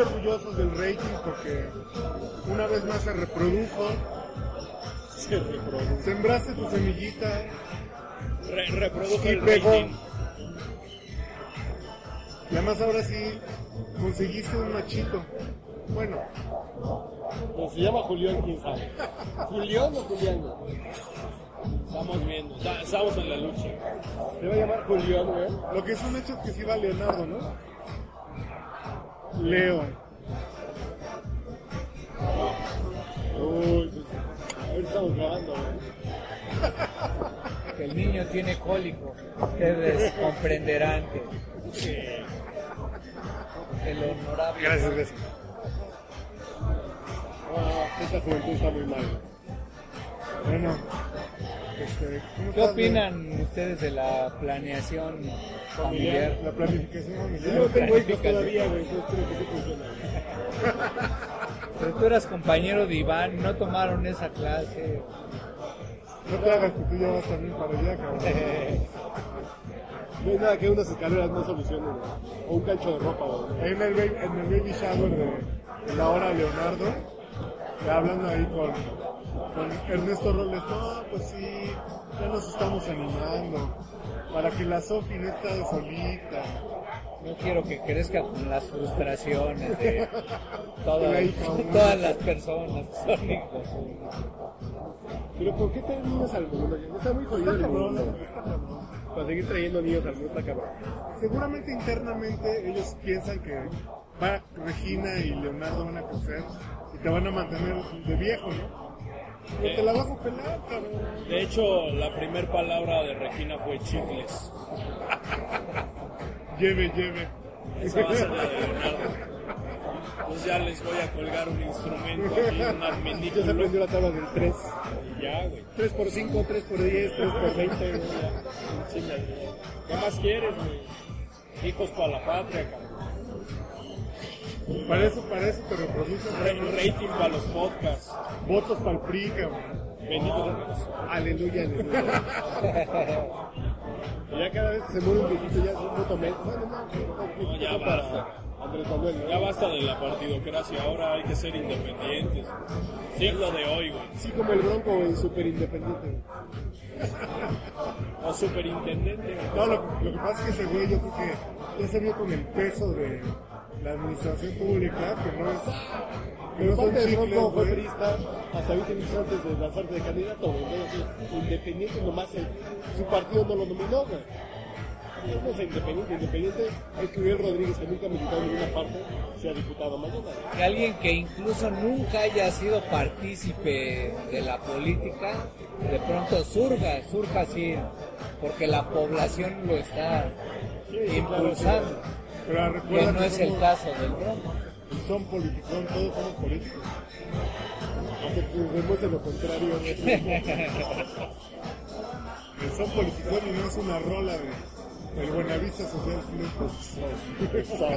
muy orgullosos del rating porque una vez más se reprodujo. Se reproduce. Sembraste tu semillita Re- reprodujo y el pegó. rating. Y además ahora sí conseguiste un machito. Bueno, Pues se llama Julián, quién sabe. ¿Julián o Julián? Estamos viendo, estamos en la lucha. Se va a llamar Julián, güey. lo que es un hecho es que sí va Leonardo, ¿no? Leo. Uy, pues, estamos grabando, güey. Que el niño tiene cólico. Ustedes comprenderán que, lo honorable. Gracias, gracias. Ah, esta juventud está muy mal. Bueno, este, ¿cómo ¿Qué opinan ustedes de la planeación familiar? La planificación Yo familiar. no tengo hijos todavía, güey, entonces creo que sí funciona. Pero tú eras compañero de Iván, no tomaron esa clase. No te hagas que tú ya vas también para allá, cabrón. No hay nada que unas escaleras no solucionen. O un cancho de ropa, güey. Ahí en el, baby, en el baby shower de, de la hora Leonardo, ya hablando ahí con, con Ernesto Robles, no, pues sí, ya nos estamos animando para que la Sofi no esté solita. No quiero que crezca con las frustraciones de todas, La hija única. todas las personas que son hijos. Pero ¿por qué traen niños al mundo? Está muy jodido Está el cabrón, mundo. Para seguir trayendo niños al mundo está cabrón. Seguramente internamente ellos piensan que va Regina y Leonardo van a crecer y te van a mantener de viejo, ¿no? Pero te la vas a pelar, cabrón. De hecho, la primer palabra de Regina fue chicles. Lleve, lleve. Esa va a ser la de Leonardo. Pues ya les voy a colgar un instrumento aquí, un Ya se aprendió la tabla del 3. Y ya, güey. 3 por 5, 3 por 10, 3 por 20, güey. Chinga, güey. ¿Qué más quieres, güey? Hijos para la patria, cabrón. Para eso, para eso te reproducen. Ra- Rating para los podcasts. Votos para el PRI, cabrón. Aleluya, aleluya. Ya cada vez que se muere un viejito ya es un voto menos. Bueno, no, No, ya eso para basta. Andrés Manuel, ¿no? Ya basta de la partidocracia, ahora hay que ser independientes. Siglo de hoy, güey. Sí, como el Bronco, güey, súper independiente. O superintendente. No, lo, lo que pasa es que ese güey yo creo que ya se vio con el peso de la administración pública, que no es... Que Pero no son chicles, fue güey. priista hasta 20 minutos antes de lanzarse de candidato. Entonces, sí, independiente nomás el- su partido no lo nominó, güey. No es independiente, independiente es que Uriel Rodríguez, que nunca ha militado en ninguna parte, sea diputado mañana. güey. Que alguien que incluso nunca haya sido partícipe de la política, de pronto surja, surja así, porque la población lo está impulsando. Pero Que recuerda no es el caso del Bronco. Son políticos, todos somos políticos. Aunque pues, demuestre lo contrario. El son políticos y no es una rola de el Buenavista Social Club. Son.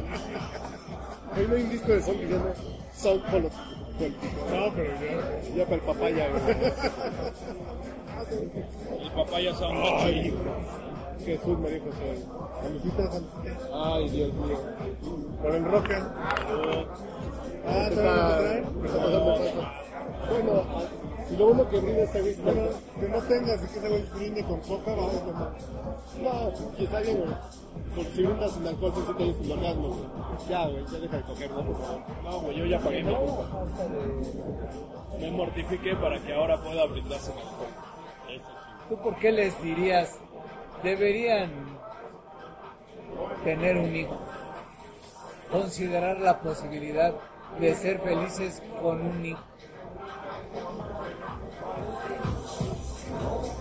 Ahí no hay un disco de son que se llama Son Polo- Político. No, pero ya... Ya para el papaya. El papá ya sabe Ay, Jesús María José. Salucita, salucita. Ay, Dios mío. Por el Roca. Ah, ¿te a está, traer? me. Bueno, y lo bueno que brinde este güey. Bueno, que no tengas y que ese güey brinde con coca, vamos a tomar. No, está bien, güey. Porque si brindas sin alcohol, se siente sin orgasmo, güey. Ya, güey, ya deja de coger, ¿no? Por favor. No, güey, yo ya pagué mi culpa. Me mortifiqué para que ahora pueda brindarse en alcohol. Eso sí. ¿Tú por qué les dirías, deberían tener un hijo? Considerar la posibilidad de ser felices con un hijo.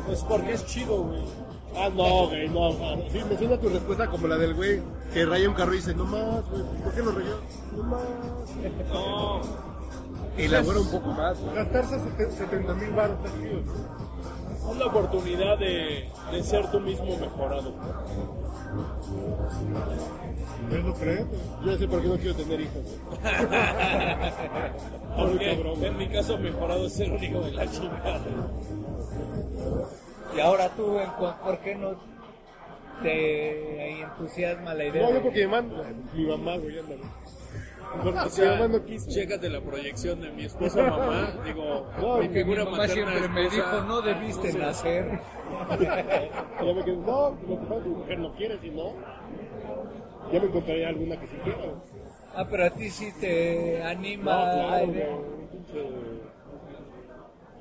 Pues porque es chido, güey. Ah, no, güey, no. Sí, me suena tu respuesta como la del güey que raya un carro y dice, no más, güey, ¿por qué lo rayó? No más. No, Y elabora un poco más, güey. Gastarse 70 mil baros está chido, ¿no? Es la oportunidad de, de ser tú mismo mejorado. ¿Yo lo creo? Yo ya sé por qué no quiero tener hijos, Porque en mi caso mejorado es ser un hijo de la chingada. Y ahora tú, ¿por qué no te entusiasma la idea? No, yo de- porque mi mamá, mi mamá, güey, ándale. Porque O mi sea, mamá no quiso. chécate la proyección de mi esposa mamá. Digo, No, mi figura Mi mamá materna siempre me esposa, dijo, no debiste nacer. Ya me quedé, no, lo que pasa es que mi mujer no quiere, si no, ya me encontraría alguna que sí quiera. Ah, pero a ti sí te No, anima. claro, un pinche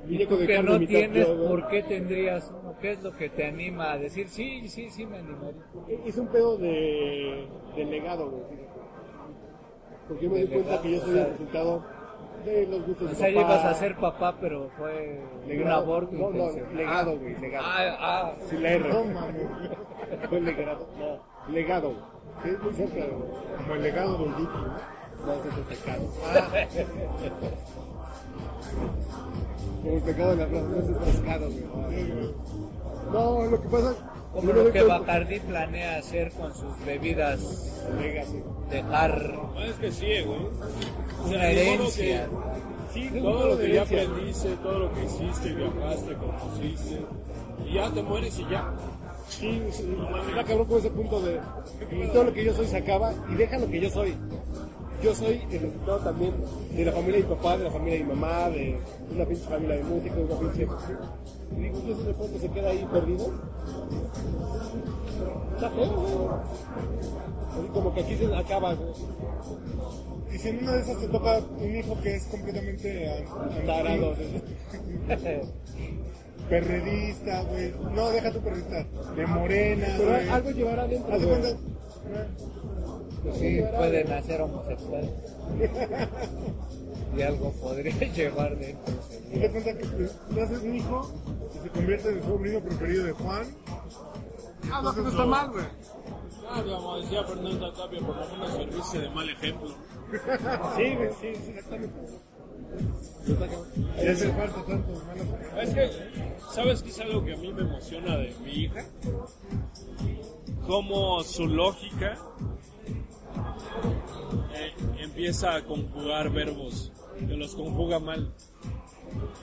Y tú que no tienes, güey. ¿por qué tendrías uno? ¿Qué es lo que te anima a decir, sí, sí, sí me animaría? Es un pedo de, de legado, güey. Porque yo me De di cuenta que yo o soy el resultado de los gustos O de sea, papá. ibas a ser papá, pero fue un Legado. aborto No, no, intencional. legado, güey, legado. Ah, ah, Sí, la R. No mames. Fue legado. No, legado, güey. Que es muy cerca, güey. Como el legado del Duque, ¿no? No, ese es el pecado. Como el pecado de la plaza, no, ese es pescado, güey. No, lo que pasa como lo que Bacardi planea hacer con sus bebidas, Legacy. dejar No, es que sí, güey. O sea, una herencia. Sí, todo lo que ya aprendiste, todo lo que hiciste, viajaste, conociste, y ya te mueres y ya. Sí, sí, está cabrón con ese punto de y todo lo que yo soy se acaba y deja lo que yo soy. Yo soy el resultado también de la familia de mi papá, de la familia de mi mamá, de una pinche familia de músicos, una pinche... Y digo, yo de pronto se queda ahí perdido. Está feo, güey. Así como que aquí se acaba, güey. Y si en una de esas te toca un hijo que es completamente Tarado. perredista, güey. No, deja tu perredista. De morena, Pero güey. algo llevará adentro, Haz de güey. cuenta. Pues sí, puede nacer homosexual. y algo podría llevar dentro. De cuenta que te- te haces un hijo y se convierte en el sobrino preferido de Juan. Ah, no, que no está mal, güey. Ah, como decía Fernanda Tapia, por lo menos servirse de mal ejemplo. Sí, güey, sí, sí, exactamente. Y hace falta tantos malos. Es que, ¿sabes qué es algo que a mí me emociona de mi hija? Cómo su lógica eh, empieza a conjugar verbos, que los conjuga mal,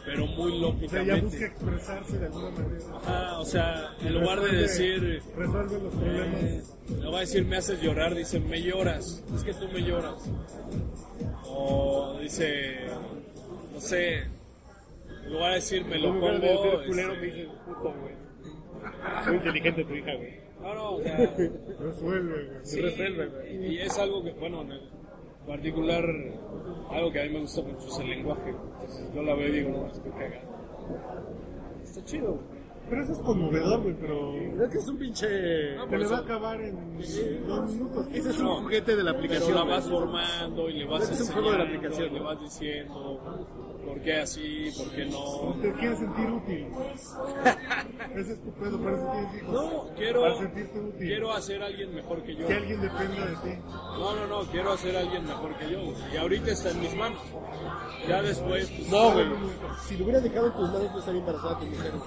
pero muy O sea, ya busca lógicamente. expresarse de alguna manera. Ajá, o sea, en lugar de Resuelve- decir, Resuelve los problemas. eh, no va a decir me haces llorar, dice me lloras, es que tú me lloras. O dice, no sé, en lugar de decir me lo de güey. Muy inteligente tu hija, güey. No, no, o sea, Resuelve, güey. Sí, resuelve, güey. Y es algo que, bueno, en el particular, algo que a mí me gusta mucho es el lenguaje. Entonces yo la veo y digo, no, es que cagado. Está chido. güey. Pero eso es conmovedor, güey, pero Es que es un pinche. se le va a acabar en dos minutos. Ese es un juguete de la Pero aplicación. la güey. vas formando y le vas Es un juego de la aplicación, y le ¿no? vas diciendo por qué así, por qué no. Te quieres sentir útil. Ese es tu pedo, por eso tienes hijos. No, quiero, Para sentirte útil. quiero hacer a alguien mejor que yo. Que alguien dependa de ti. No, no, no, quiero hacer a alguien mejor que yo. Y ahorita está en mis manos. Ya después, pues, No, güey. Si lo hubieras dejado en tus manos, no estaría embarazada tu mujer.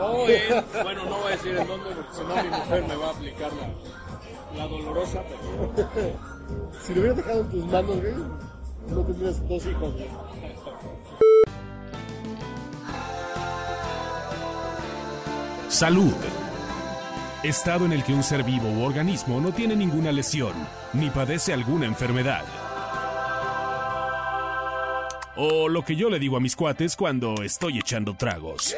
O en- bueno, no voy a decir en dónde, porque si no mi mujer me va a aplicar la, la dolorosa, pero Si lo hubieras dejado en tus manos, güey, no tendrías dos hijos. Salud. Estado en el que un ser vivo u organismo no tiene ninguna lesión ni padece alguna enfermedad. O lo que yo le digo a mis cuates cuando estoy echando tragos.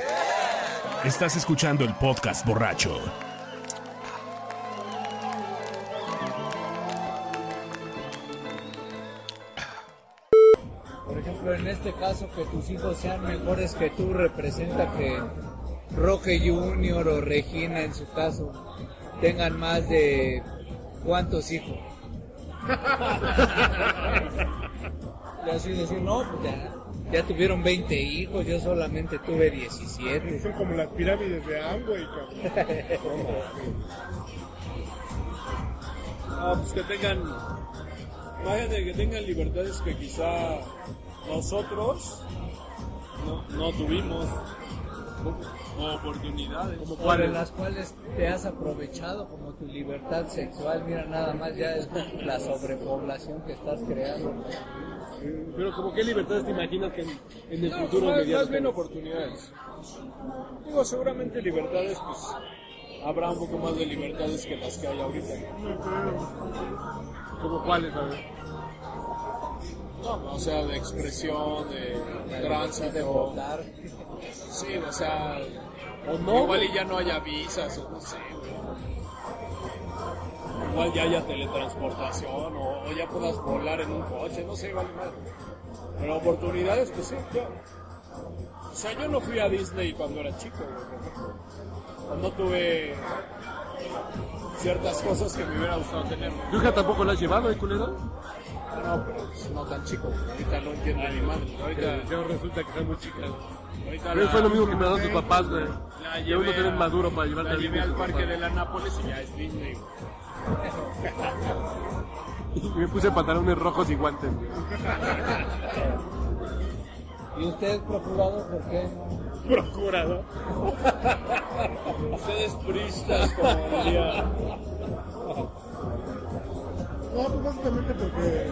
Estás escuchando el podcast borracho. En este caso, que tus hijos sean mejores que tú representa que Roque Junior o Regina, en su caso, tengan más de cuántos hijos. y así decir, no, pues ya, ya tuvieron 20 hijos, yo solamente tuve 17. Son como las pirámides de Amway, ah, pues que tengan, imagínate que tengan libertades que quizá nosotros no, no tuvimos, oportunidades. Por las cuales te has aprovechado como tu libertad sexual, mira nada más ya es la sobrepoblación que estás creando. Pero como qué libertades te imaginas que en, en el No, futuro más, inmediato más bien oportunidades. Digo, seguramente libertades, pues, habrá un poco más de libertades que las que hay ahorita. ¿Como cuáles, a ver? No, o sea, de expresión, de tránsito. Sí, o sea, ¿O no? igual y ya no haya visas, o no sé, güey. Igual ya haya teletransportación, o, o ya puedas volar en un coche, no sé, vale madre. Pero oportunidades, pues sí, yo. O sea, yo no fui a Disney cuando era chico, güey. No tuve ciertas cosas que me hubiera gustado tener. güey. ¿Tu hija tampoco la has llevado, eh, culero? No, pero pues, no tan chico. güey. Ahorita no entiendo ni madre. Ahorita, Ya resulta que está muy chica. ahorita Pero la- fue lo mismo que me daban tus papás, güey. La Que llevé, uno tiene a- maduro para llevarte la a llevé al parque de la Nápoles y ya es Disney. güey. Y me puse pantalones rojos y guantes. ¿Y usted, procurador, por qué? Procurador. Ustedes pristas, como diría. No, pues básicamente porque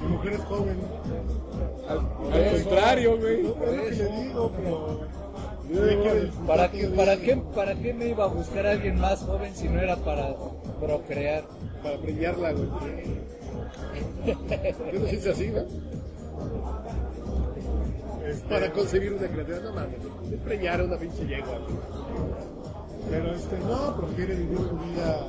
mi mujer es joven. Al contrario, güey. Es lo que le digo, pero. ¿Para qué, para, qué, ¿Para qué me iba a buscar a alguien más joven si no era para procrear? Para brillarla, güey. Yo no hice así, güey. Este, Para concebir una criatura, no mames. Es preñar a una pinche yegua, güey. Pero este, no, prefiere vivir su vida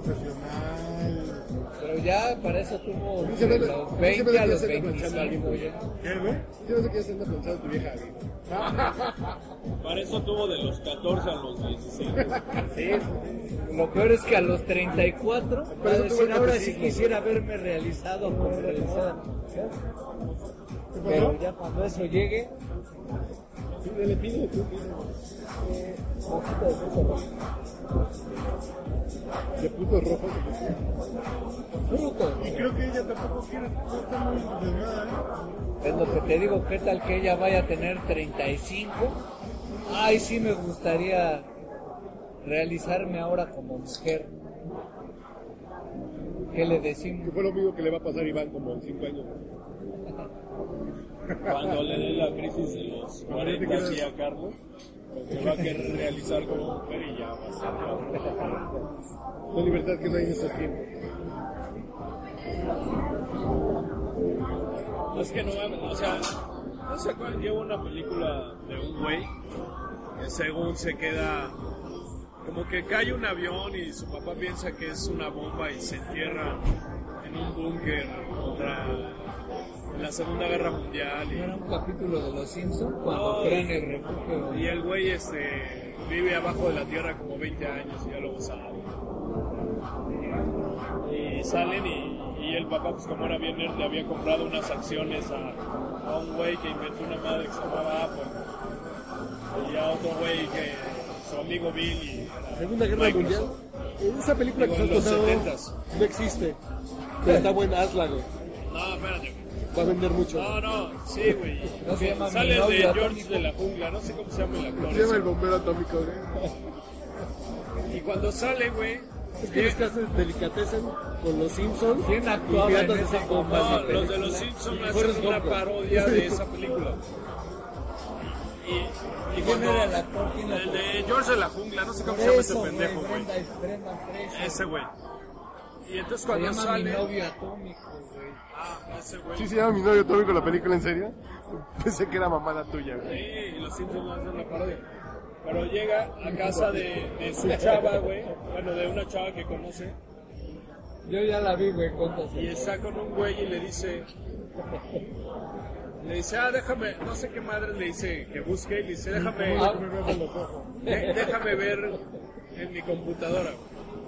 profesional. Pero ya para eso tuvo se de los se me 20 a los que se le planchando a alguien, 25 güey. ya. ¿Qué, güey? Yo no sé qué anda pensando tu vieja, güey. Para eso tuvo de los 14 a los 16. Lo peor es que a los 34 va a eso tuvo decir, ahora sí catecismo". quisiera haberme realizado como realizada. ¿Qué Pero ya cuando eso llegue, Le pide, tú pide. De putos rojos. fruto. Y creo que ella tampoco quiere, no está muy entusiasmada, ¿eh? Es lo que te digo, ¿qué tal que ella vaya a tener 35? Ay, sí me gustaría realizarme ahora como mujer. ¿Qué le Que decimos? fue lo mismo que le va a pasar a Iván como en 5 años. Cuando le dé la crisis de los 40 así a Carlos, se va a querer realizar como mujer y ya va a ser. La libertad que no hay en esos tiempos. No es que no o sea, no sé cuál lleva una película de un güey que según se queda como que cae un avión y su papá piensa que es una bomba y se entierra en un búnker contra la Segunda Guerra Mundial ¿No era y, un capítulo de Los Simpsons cuando No. crean el refugio? y el güey este vive abajo de la tierra como 20 años y ya luego sale. Y salen y, y el papá pues como era bien nerd le había comprado unas acciones a, a un güey que inventó una madre que se llamaba Apple y a otro güey que su amigo Bill y Segunda Guerra Microsoft. Mundial. Esa película que Digo, estás en los contando 70s. no existe. Pero está buena, hazla, güey. No, espérate. güey. Va a vender mucho. No, no, sí, güey. No se llama Sale de George atómico. de la jungla, no sé cómo se llama el actor. Se llama el bombero atómico, güey. Y cuando sale, güey. Es que los que hacen delicatessen con los Simpsons. ¿Quién actuaba en esa bomba? No, los de los Simpsons hacen una parodia de esa película. Y, y ¿Quién cuando- era el actor? ¿Quién el de George de la jungla, no sé cómo se llama ese pendejo, güey. Ese güey. Y entonces Se cuando llama sale. mi novio atómico, güey. Ah, ese güey. ¿Sí se llama mi novio atómico la película, en serio? Pensé que era mamada tuya, güey. Sí, y los Simpsons hacen la parodia. Pero llega a casa de, de su chava, güey. Bueno, de una chava que conoce. Yo ya la vi, güey, cuéntaselo. Y está con un güey y le dice. Le dice, ah, déjame, no sé qué madre le dice que busque. Y le dice, déjame, Ah, de- déjame ver en mi computadora.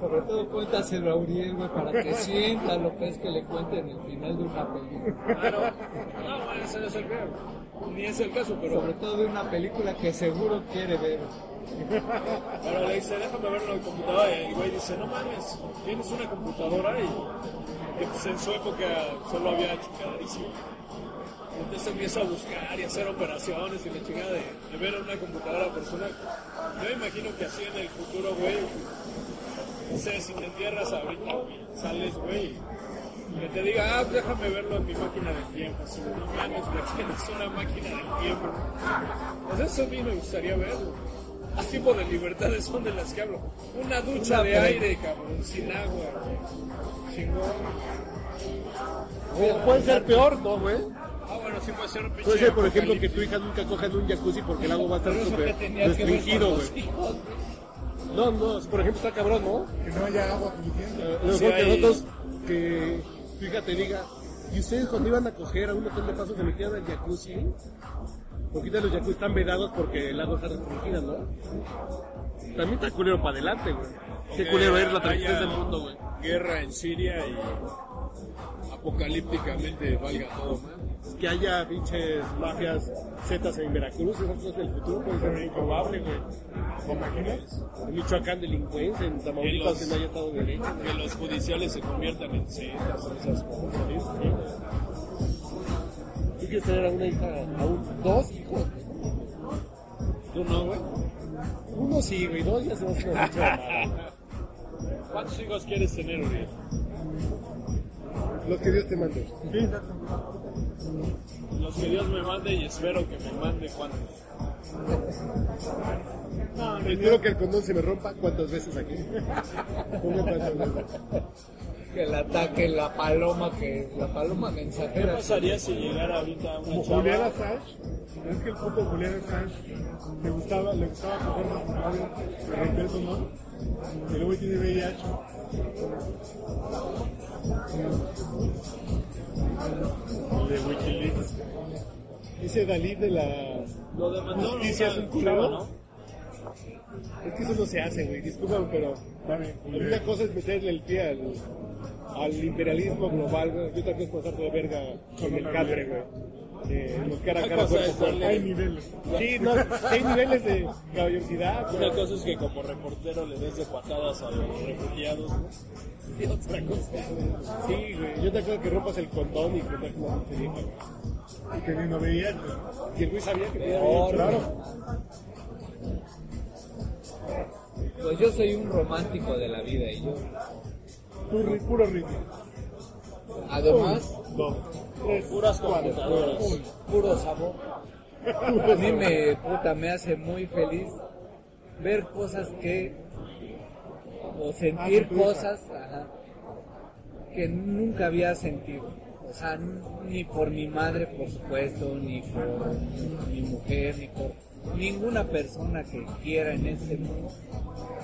Sobre todo cuéntaselo a Uriel, güey, para que sienta lo que es que le cuenten el final de una película. Ah, no, no, bueno, ese no es el caso. Ni es el caso, pero, Sobre todo de una película que seguro quiere ver. pero le dice, déjame verlo en computadora. Y el güey dice, no mames, tienes una computadora y pues, en su época solo había Entonces empieza a buscar y hacer operaciones y la chingada de, de ver una computadora personal. Yo imagino que así en el futuro, güey, no sé, si te entierras ahorita, güey, sales, güey, que te diga, ah, déjame verlo en mi máquina del tiempo. Así, no mames, güey, tienes una máquina del tiempo. Pues eso a mí me gustaría verlo. ¿Qué tipo de libertades son de las que hablo? Una ducha Una de aire, cabrón, sin agua. Chingón. O puede ser peor, ¿no, güey? Ah, bueno, sí puede ser Puede ser, por ejemplo, que tu hija nunca coja en un jacuzzi porque el agua va a estar súper restringido, güey. No, no, por ejemplo, está cabrón, ¿no? Que no haya agua suficiente. Eh, Lo mejor que nosotros, que tu hija te diga, ¿y ustedes cuando iban a coger a un montón de pasos se metían al jacuzzi? Porque ahorita los jacuzzi están vedados porque el agua está restringida, ¿no? También está culero para adelante, güey. Qué culero es la transición del mundo, güey. Guerra en Siria y apocalípticamente valga todo mal. Que haya pinches mafias zetas en Veracruz, esas cosas del futuro puede ser muy probable, güey. ¿Te imaginas? En Michoacán delincuencia, en Tamaulipas Que que los- no haya estado de derecho. Que los judiciales se conviertan en setas o esas cosas. Sí. ¿Tú quieres tener a una hija, a un, dos hijos? ¿Tú no, güey? Uno sí, güey, dos ya se va a hacer. ¿Cuántos hijos quieres tener, Uriel? Los que Dios te mande. Sí, exacto. Los que Dios me mande y espero que me mande cuántos. No, no, Espero que el condón se me rompa cuantas veces aquí. Que le ataque la paloma, que la paloma ¿Qué mensajera. pasaría si llegara ahorita una Como Julián chava? Assange, es que el puto Julián Assange le gustaba, le gustaba coger novio, le rompió el condón, y luego tiene VIH. De Wikileaks. Ese Dalí de la Lo demandó justicia es un culero. Es que eso no se hace, güey. Discúlpame, pero una cosa es meterle el pie al, al imperialismo global, güey. Y otra cosa es pasarte de verga con el catre, güey. Eh, los cara a cara, cuerpo cuerpo. Hay niveles. Sí, no, hay niveles de caballerosidad, Una cosa es que como reportero le des de patadas a los refugiados, ¿no? Y otra cosa Sí, güey. Yo te acuerdo que rompas el condón y que te como te dijo. Y teniendo VIH. Y el güey sabía que tenía VIH. Claro. Pues yo soy un romántico de la vida y yo, puro ritmo. Además, Dos. Tres. puras computadoras. puro sabor. A mí me, puta, me hace muy feliz ver cosas que, o sentir Ah, cosas ajá, que nunca había sentido. O sea, ni por mi madre, por supuesto, ni por mi mujer, ni por ninguna persona que quiera en este mundo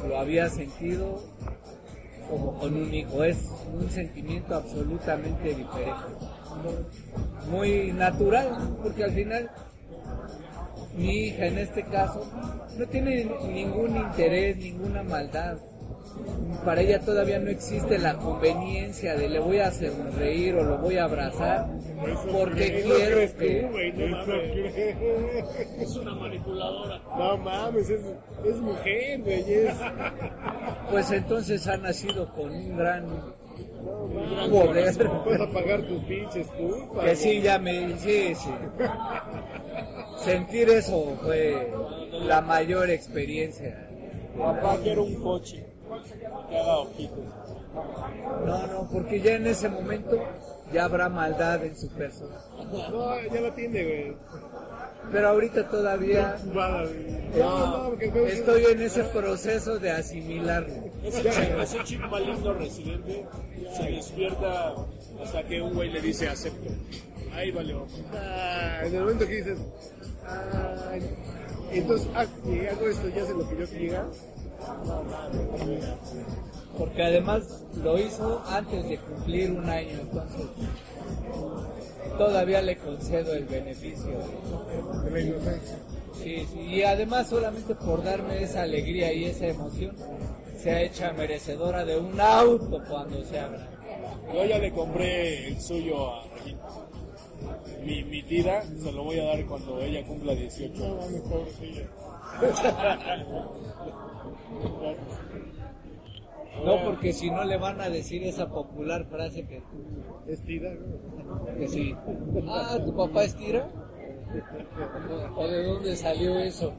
lo había sentido como con un hijo. Es un sentimiento absolutamente diferente muy natural, porque al final mi hija en este caso no tiene ningún interés, ninguna maldad. Para ella todavía no existe la conveniencia de le voy a hacer reír o lo voy a abrazar porque Eso quiero tú, no Eso. Es una manipuladora. No mames, es, es mujer, güey. Es, pues entonces ha nacido con un gran gran poder Puedes apagar tus pinches culpas. que sí ya me sí sí sentir eso fue la mayor experiencia Papá, quiero un coche No, no, porque ya en ese momento ya habrá maldad en su persona. No, ya la tiene, güey. Pero ahorita todavía Cubada, güey. No, no, estoy en ese proceso de asimilarlo. Ese chip, ese chip maligno residente se despierta hasta que un güey le dice acepto. Ahí vale. Ah, en el momento que dices, entonces ah, y hago esto, ya sé lo que yo quiera. Porque además lo hizo antes de cumplir un año, entonces todavía le concedo el beneficio. Sí, sí, y además solamente por darme esa alegría y esa emoción, se ha hecho merecedora de un auto cuando se abra. Yo ya le compré el suyo a Regina. Mi, mi tira se lo voy a dar cuando ella cumpla 18. No. No, porque si no le van a decir esa popular frase que tú, Estira, güey. que sí. Ah, ¿tu papá es tira? ¿O de dónde salió eso?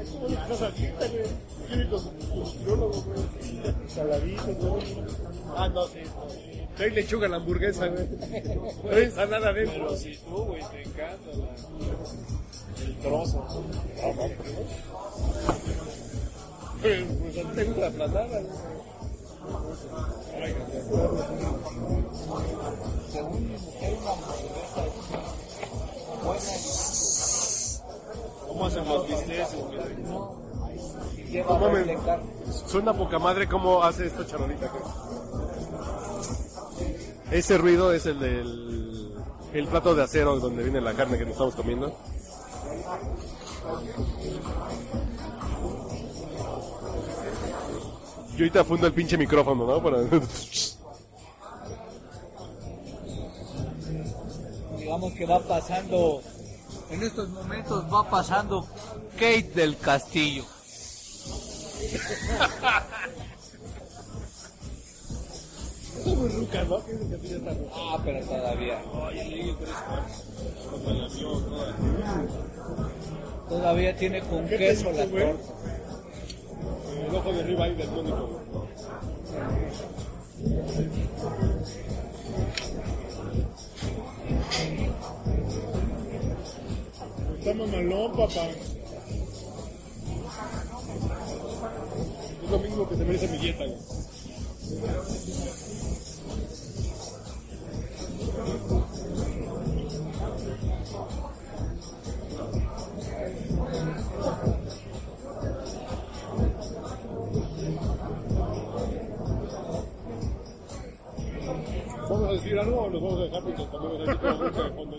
Estás dieta, güey. Quiere con con nutriólogo, güey. Saladito, güey. Ah, no, sí. Trae lechuga a la hamburguesa, güey. Trae ensalada dentro. Pero si tú, güey, te encanta la- el trozo. Pues, pues a ti te gusta la planada. Según mi mujer, una hamburguesa buena ¿Cómo bisteces, doble carne. Suena poca madre cómo hace esta charolita. Ese ruido es el del el plato de acero donde viene la carne que nos estamos comiendo. Yo ahorita fundo el pinche micrófono, ¿no? Digamos que va pasando, en estos momentos va pasando Kate del Castillo. ¿no? Ah, pero todavía. Todavía tiene con ¿Qué queso las tortas. El ojo de arriba ahí del tónico. Está mamalón, papá. Es lo mismo que se merece mi dieta, güey. ¿Vamos a decir algo o nos vamos a dejar porque también a decir música de fondo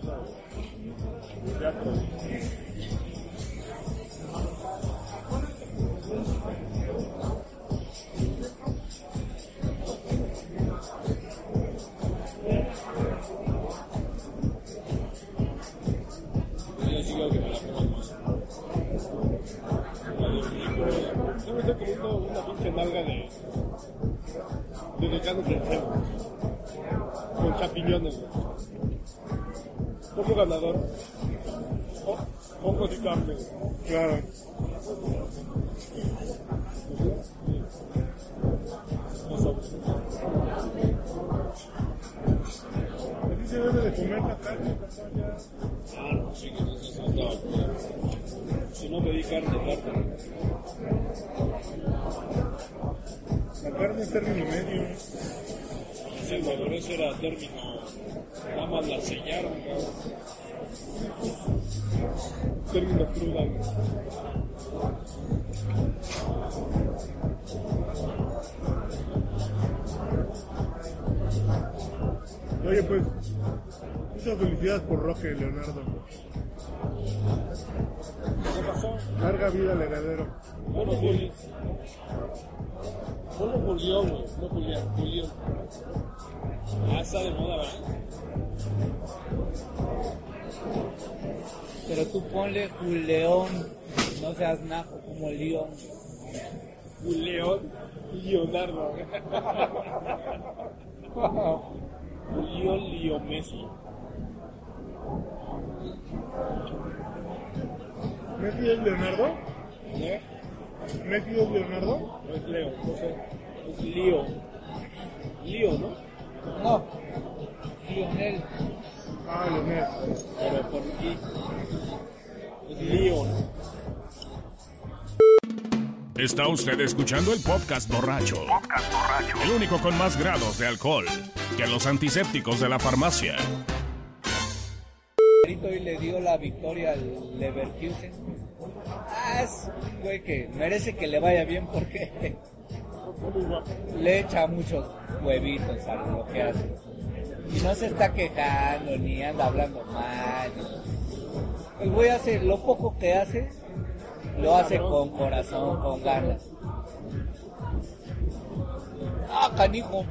Término cruda, güey. Oye, pues, muchas felicidades por Roque, Leonardo. ¿Qué pasó? Larga vida, legadero. Ponlo Juli. Ponlo Julián, güey. No Julián, Julián. Ah, está de moda, ¿verdad? Pero tú ponle Juleón, no seas naco como León. Julián Leonardo. Julio Lío Messi. ¿Messi es Leonardo? ¿Eh? ¿Messi es Leonardo? No es Leo, no sé. Es Lío. Lío, ¿no? No, Lionel. Ah. Pero por I. Es. Está usted escuchando el podcast borracho. El único con más grados de alcohol que los antisépticos de la farmacia. hoy le dio la victoria al Leverkusen. Ah, es un güey que merece que le vaya bien porque le echa muchos huevitos a lo que hace. Y no se está quejando ni anda hablando mal. El güey hace lo poco que hace, lo hace con corazón, con ganas. Ah, canijo.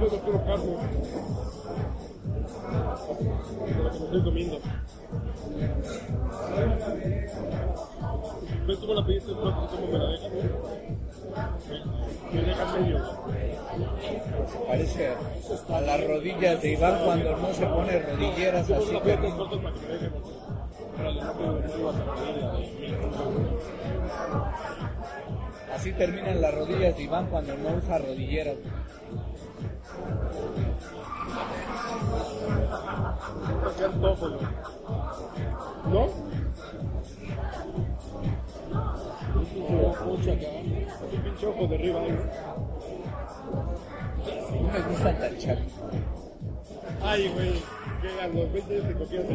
Yo no quiero carne. De la que me estoy comiendo. ¿Ves cómo la pediste después y cómo me la dejan? Me, dejan medio. Parece a las rodillas de Iván cuando no se pone rodilleras así. que. Así terminan las rodillas de Iván cuando no usa rodilleras. ¿No? Un pinche de arriba. No me gusta. Ay, güey. Que a los 20 años te.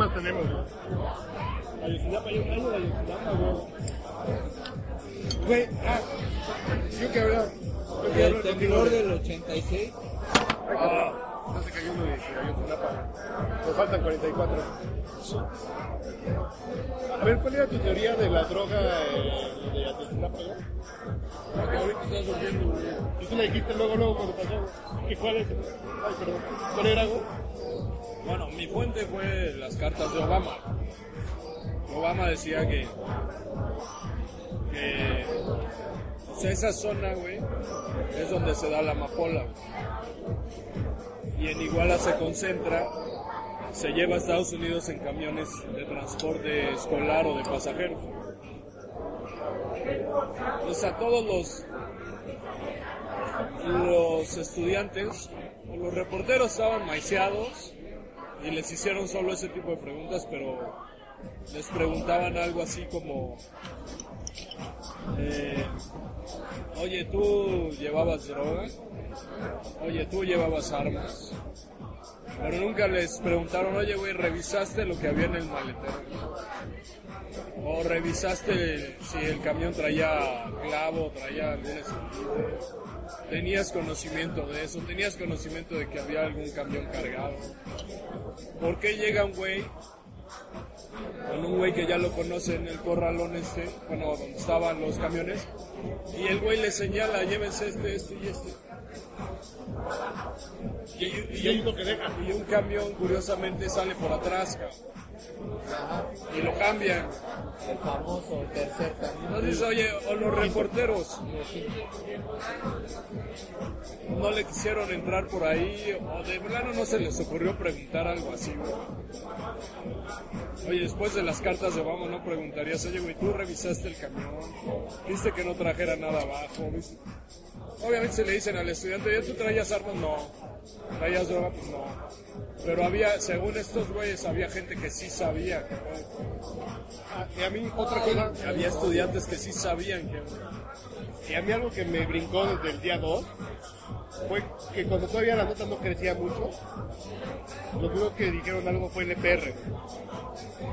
temas tenemos? Ayotzinapa, hay un año de Ayotzinapa, güey. Güey, ah. Yo que hablar. El temblor de- del 86. Ah, no se cayó uno de Ayotzinapa. Nos faltan 44. A ver, ¿cuál era tu teoría de la droga eh, de güey? Porque ahorita estás durmiendo. Y tú le dijiste luego, luego cuando pasó. ¿Qué cuál es? Ay, perdón. ¿Cuál era, güey? Bueno, mi fuente fue las cartas de Obama. Obama decía que, que sea, esa zona, güey, es donde se da la amapola. Y en Iguala se concentra, se lleva a Estados Unidos en camiones de transporte escolar o de pasajeros. Entonces a todos los los estudiantes, los reporteros estaban maiceados y les hicieron solo ese tipo de preguntas, pero les preguntaban algo así como, eh, oye, ¿tú llevabas droga? Oye, ¿tú llevabas armas? Pero nunca les preguntaron, oye, güey, ¿revisaste lo que había en el maletero? O revisaste si el camión traía clavo, traía algún escondite. Tenías conocimiento de eso, tenías conocimiento de que había algún camión cargado. ¿Por qué llega un güey con un güey que ya lo conoce en el corralón este, bueno, donde estaban los camiones, y el güey le señala, llévense este, este y este. Y, y- Y y un camión curiosamente sale por atrás, cabrón. Y lo cambian. El famoso tercer camino. Entonces, oye, o los reporteros no le quisieron entrar por ahí, o de plano no se les ocurrió preguntar algo así, güey. Oye, después de las cartas de Obama no preguntarías, oye, güey, tú revisaste el camión, viste que no trajera nada abajo, ¿viste? Obviamente se le dicen al estudiante, ¿ya tú traías armas? No. ¿Traías droga? Pues no. Pero había, según estos güeyes, había gente que sí sabía. Ah, y a mí, otra cosa. había estudiantes que sí sabían que... Y a mí algo que me brincó desde el día 2 fue que cuando todavía la nota no crecía mucho, lo primero que dijeron algo fue el EPR.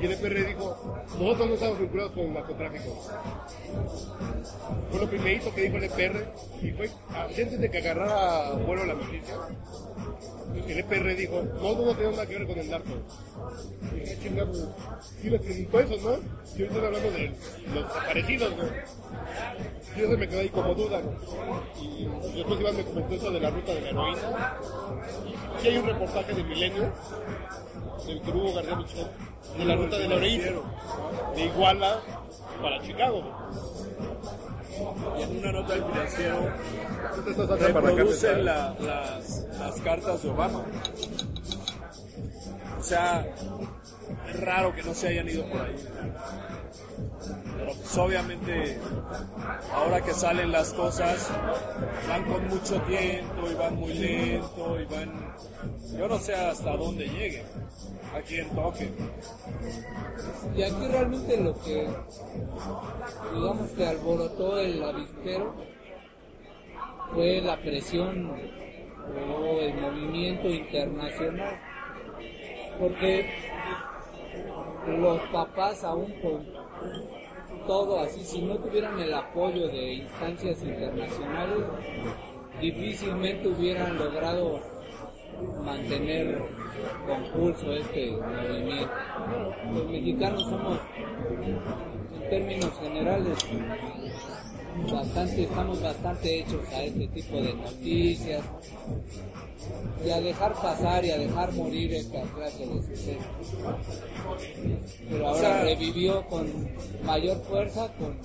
Y el EPR dijo, nosotros no estamos vinculados con el narcotráfico. Fue lo primerito que dijo el EPR y fue antes de que agarrara vuelo la noticia. El EPR dijo, nosotros no tenemos nada que ver con el narco. Y dije, chingados, sí les preguntó eso, ¿no? Y ahorita hablando de los desaparecidos, ¿no? Y eso me quedó ahí como duda. ¿no? Y después Iván me comentó eso de la ruta de la heroína. Y sí hay un reportaje de Milenio, del que Hugo García Michel, de la ruta de la heroína, de Iguala para Chicago. Y en una nota del financiero reproducen la- las, las cartas de Obama. O sea, es raro que no se hayan ido por ahí. Pues obviamente, ahora que salen las cosas, van con mucho tiempo y van muy lento y van... Yo no sé hasta dónde lleguen, a quién toque. Y aquí realmente lo que, digamos que alborotó el avispero fue la presión o el movimiento internacional. Porque los papás aún con todo así, si no tuvieran el apoyo de instancias internacionales, difícilmente hubieran logrado mantener con pulso este movimiento. Los mexicanos somos, en términos generales, bastante, estamos bastante hechos a este tipo de noticias y a dejar pasar y a dejar morir esta clase de sucesos. Pero ahora sea- revivió con mayor fuerza con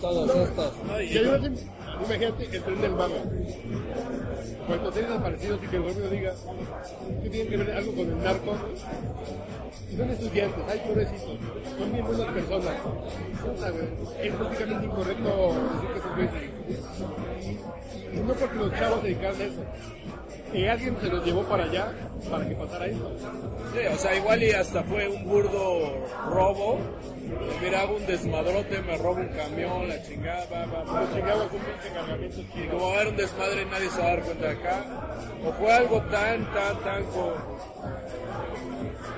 todos estos. No, hay una- imagínate el tren del mame. Cuando sean desaparecidos y que el gobierno diga que tiene que ver algo con el narco. Son estudiantes, ay pobrecitos, son bien buenas personas. Es prácticamente incorrecto decir que güeyes. Y no porque los chavos se dedicaran a eso. Que alguien se los llevó para allá para que pasara eso. Sí, o sea, igual y hasta fue un burdo robo. Mira, hago un desmadrote, me robo un camión, la chingada, va, va, va. Los chingados un pinche cargamento Y como va a haber un desmadre, nadie se va a dar cuenta de acá. O fue algo tan, tan, tan co-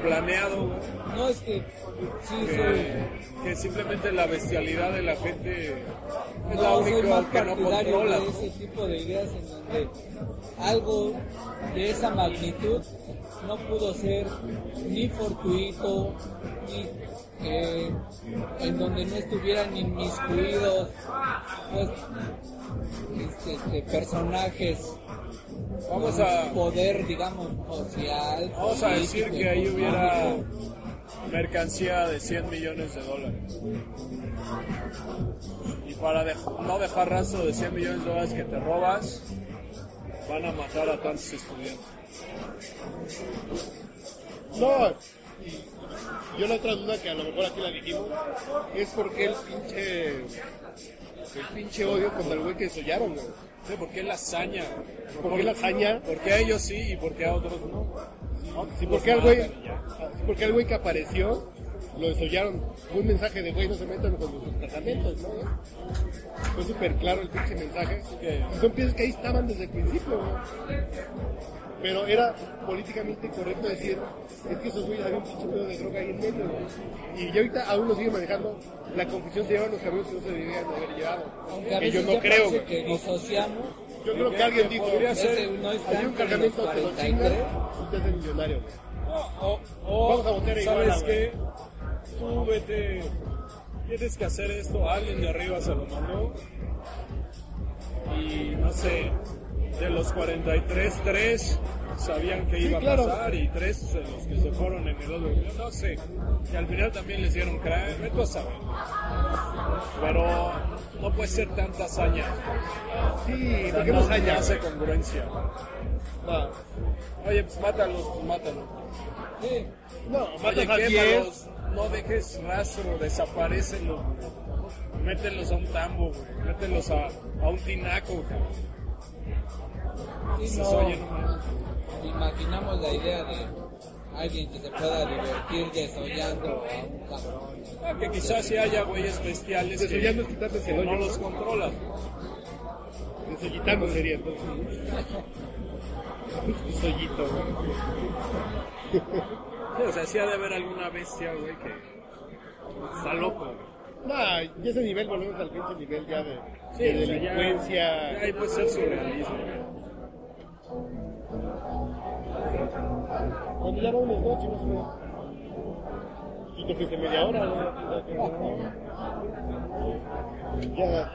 planeado, güey, No es que sí soy, que, que simplemente la bestialidad de la gente es la no, única que no controla. de ese tipo de ideas en donde algo de esa magnitud no pudo ser ni fortuito ni eh, en donde no estuvieran inmiscuidos pues, este, este, personajes Vamos a, poder digamos social vamos a decir que ahí hubiera mercancía de 100 millones de dólares. Y para no dejar rastro de 100 millones de dólares que te robas, van a matar a tantos estudiantes. No, y yo la otra duda que a lo mejor aquí la dijimos es porque el pinche el pinche odio contra el güey que desollaron, güey. Sí, ¿Por qué la hazaña? ¿Por qué la hazaña? ¿Por qué a ellos sí y por qué a otros no? Sí, al güey, ya. sí, porque al güey que apareció lo desollaron. Fue un mensaje de güey no se metan con sus tratamientos, ¿no? Fue súper claro el pinche mensaje. Y son piezas que ahí estaban desde el principio, güey. Pero era políticamente correcto decir, es que esos güeyes había un pinche pedo de droga ahí en medio, güey. Y yo ahorita aún lo sigue manejando, la confusión se llevan los camiones que no se deberían de haber llevado. aunque a Que yo no creo, güey. que disociamos Yo creo que alguien dijo, podría ser- no había un en cargamento, los te lo 43. chingas, te haces millonario, güey. O, o, Vamos a votar igual, ¿sabes qué? Tú vete, tienes que hacer esto, alguien de arriba se lo mandó. Y no sé, de los 43, 3 sabían que Sí, iba a pasar y 3 de los que se fueron en el otro. Yo no sé. Y al final también les dieron a saber. Pero no puede ser tanta hazaña. Sí, O sea, ¿por qué no, hazaña? hace congruencia. Oye, pues mátalos, pues mátalos. Sí, No, Oye, matas a 10. No dejes rastro, desaparecenlos. Mételos a un tambo, güey. Mételos a, a un tinaco, güey. sí, Dices, no. oye, no mames. imaginamos la idea de alguien que se pueda divertir desollando a un cabrón. Ah, que quizás sí haya güeyes bestiales que, Desollando es que no los ¿no? controlas. Desollitando sería entonces. Desollito, güey. Sí, o sea, sí ha de haber alguna bestia, güey, que está loco. güey. No, ya ese nivel, volvemos al pinche nivel ya de, Sí, de o sea, ya- delincuencia. ya ahí puede ser surrealismo. Cuando ya vamos ¿no? Chicos, ¿no? Y te fuiste media hora, ¿no? Ya,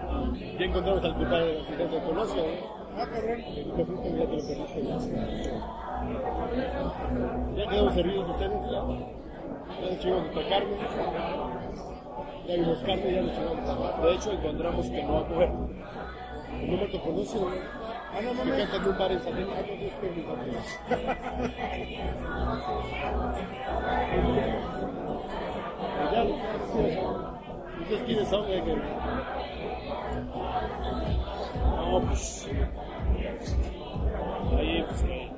ya encontramos al culpable del accidente de Colosio, ¿no? Ya quedamos servidos ustedes, ya. Ya nos nuestra carne. Ya vimos carne, ya nos carne. De hecho, encontramos que no ha muerto. El número te conoce, güey. Ah, no, mames. Que cantan en un bar en San. Ah, no, Dios que mi Y ya, ¿ustedes quiénes son, güey? No, pues. Ahí, pues, que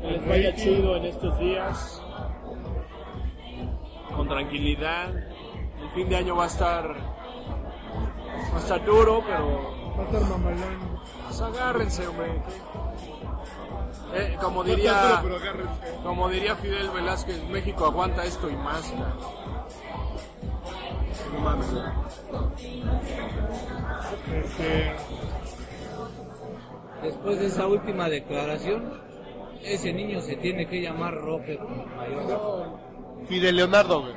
que les vaya chido en estos días. Con tranquilidad. El fin de año va a estar. Va a estar duro, pero. Va a estar mamalón. Pues agárrense, hombre. Eh, como diría. Como diría Fidel Velázquez, México aguanta esto y más. No mames. Este, Después de esa última declaración, Ese niño se tiene que llamar Roque Mayor. Fidel Leonardo, güey.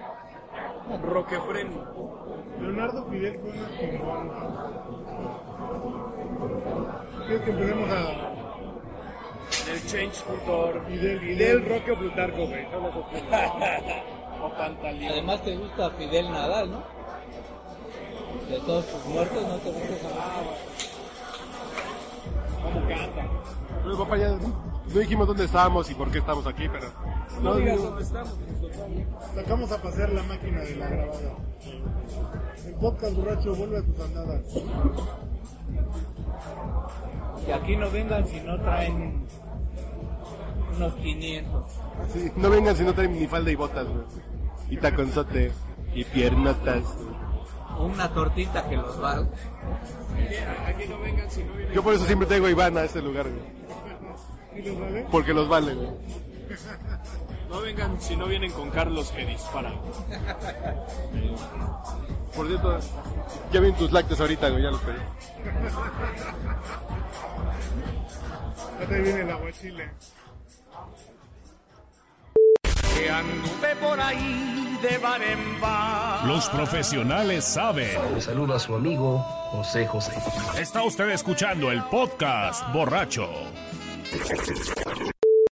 Roquefren. Leonardo Fidel fue una. Quiero que empecemos a El change.org. Fidel, Fidel, Roque o Plutarco, güey. O Pantaleón. Además te gusta Fidel Nadal, ¿no? De todos tus muertos, ¿no te gusta esa Papá, ya no dijimos dónde estábamos y por qué estamos aquí, pero... No No, digas dónde estamos. pues. Sacamos a pasear la máquina de la grabada. El podcast borracho vuelve a tus andadas. Que aquí no vengan si no traen unos 500. Sí, no vengan si no traen ni falda y botas, güey. Y taconzote. Y piernotas. O una tortita que los valga. Aquí no vengan si no vienen. Yo por eso siempre traigo a Iván a este lugar, güey. ¿Y los vale? Porque los vale, güey. No vengan si no vienen con Carlos que dispara. Por cierto, ya ven tus lácteos ahorita, güey, ya los pedí. Ya te viene el aguachile. Los profesionales saben. Le saluda a su amigo José José. Está usted escuchando el podcast borracho.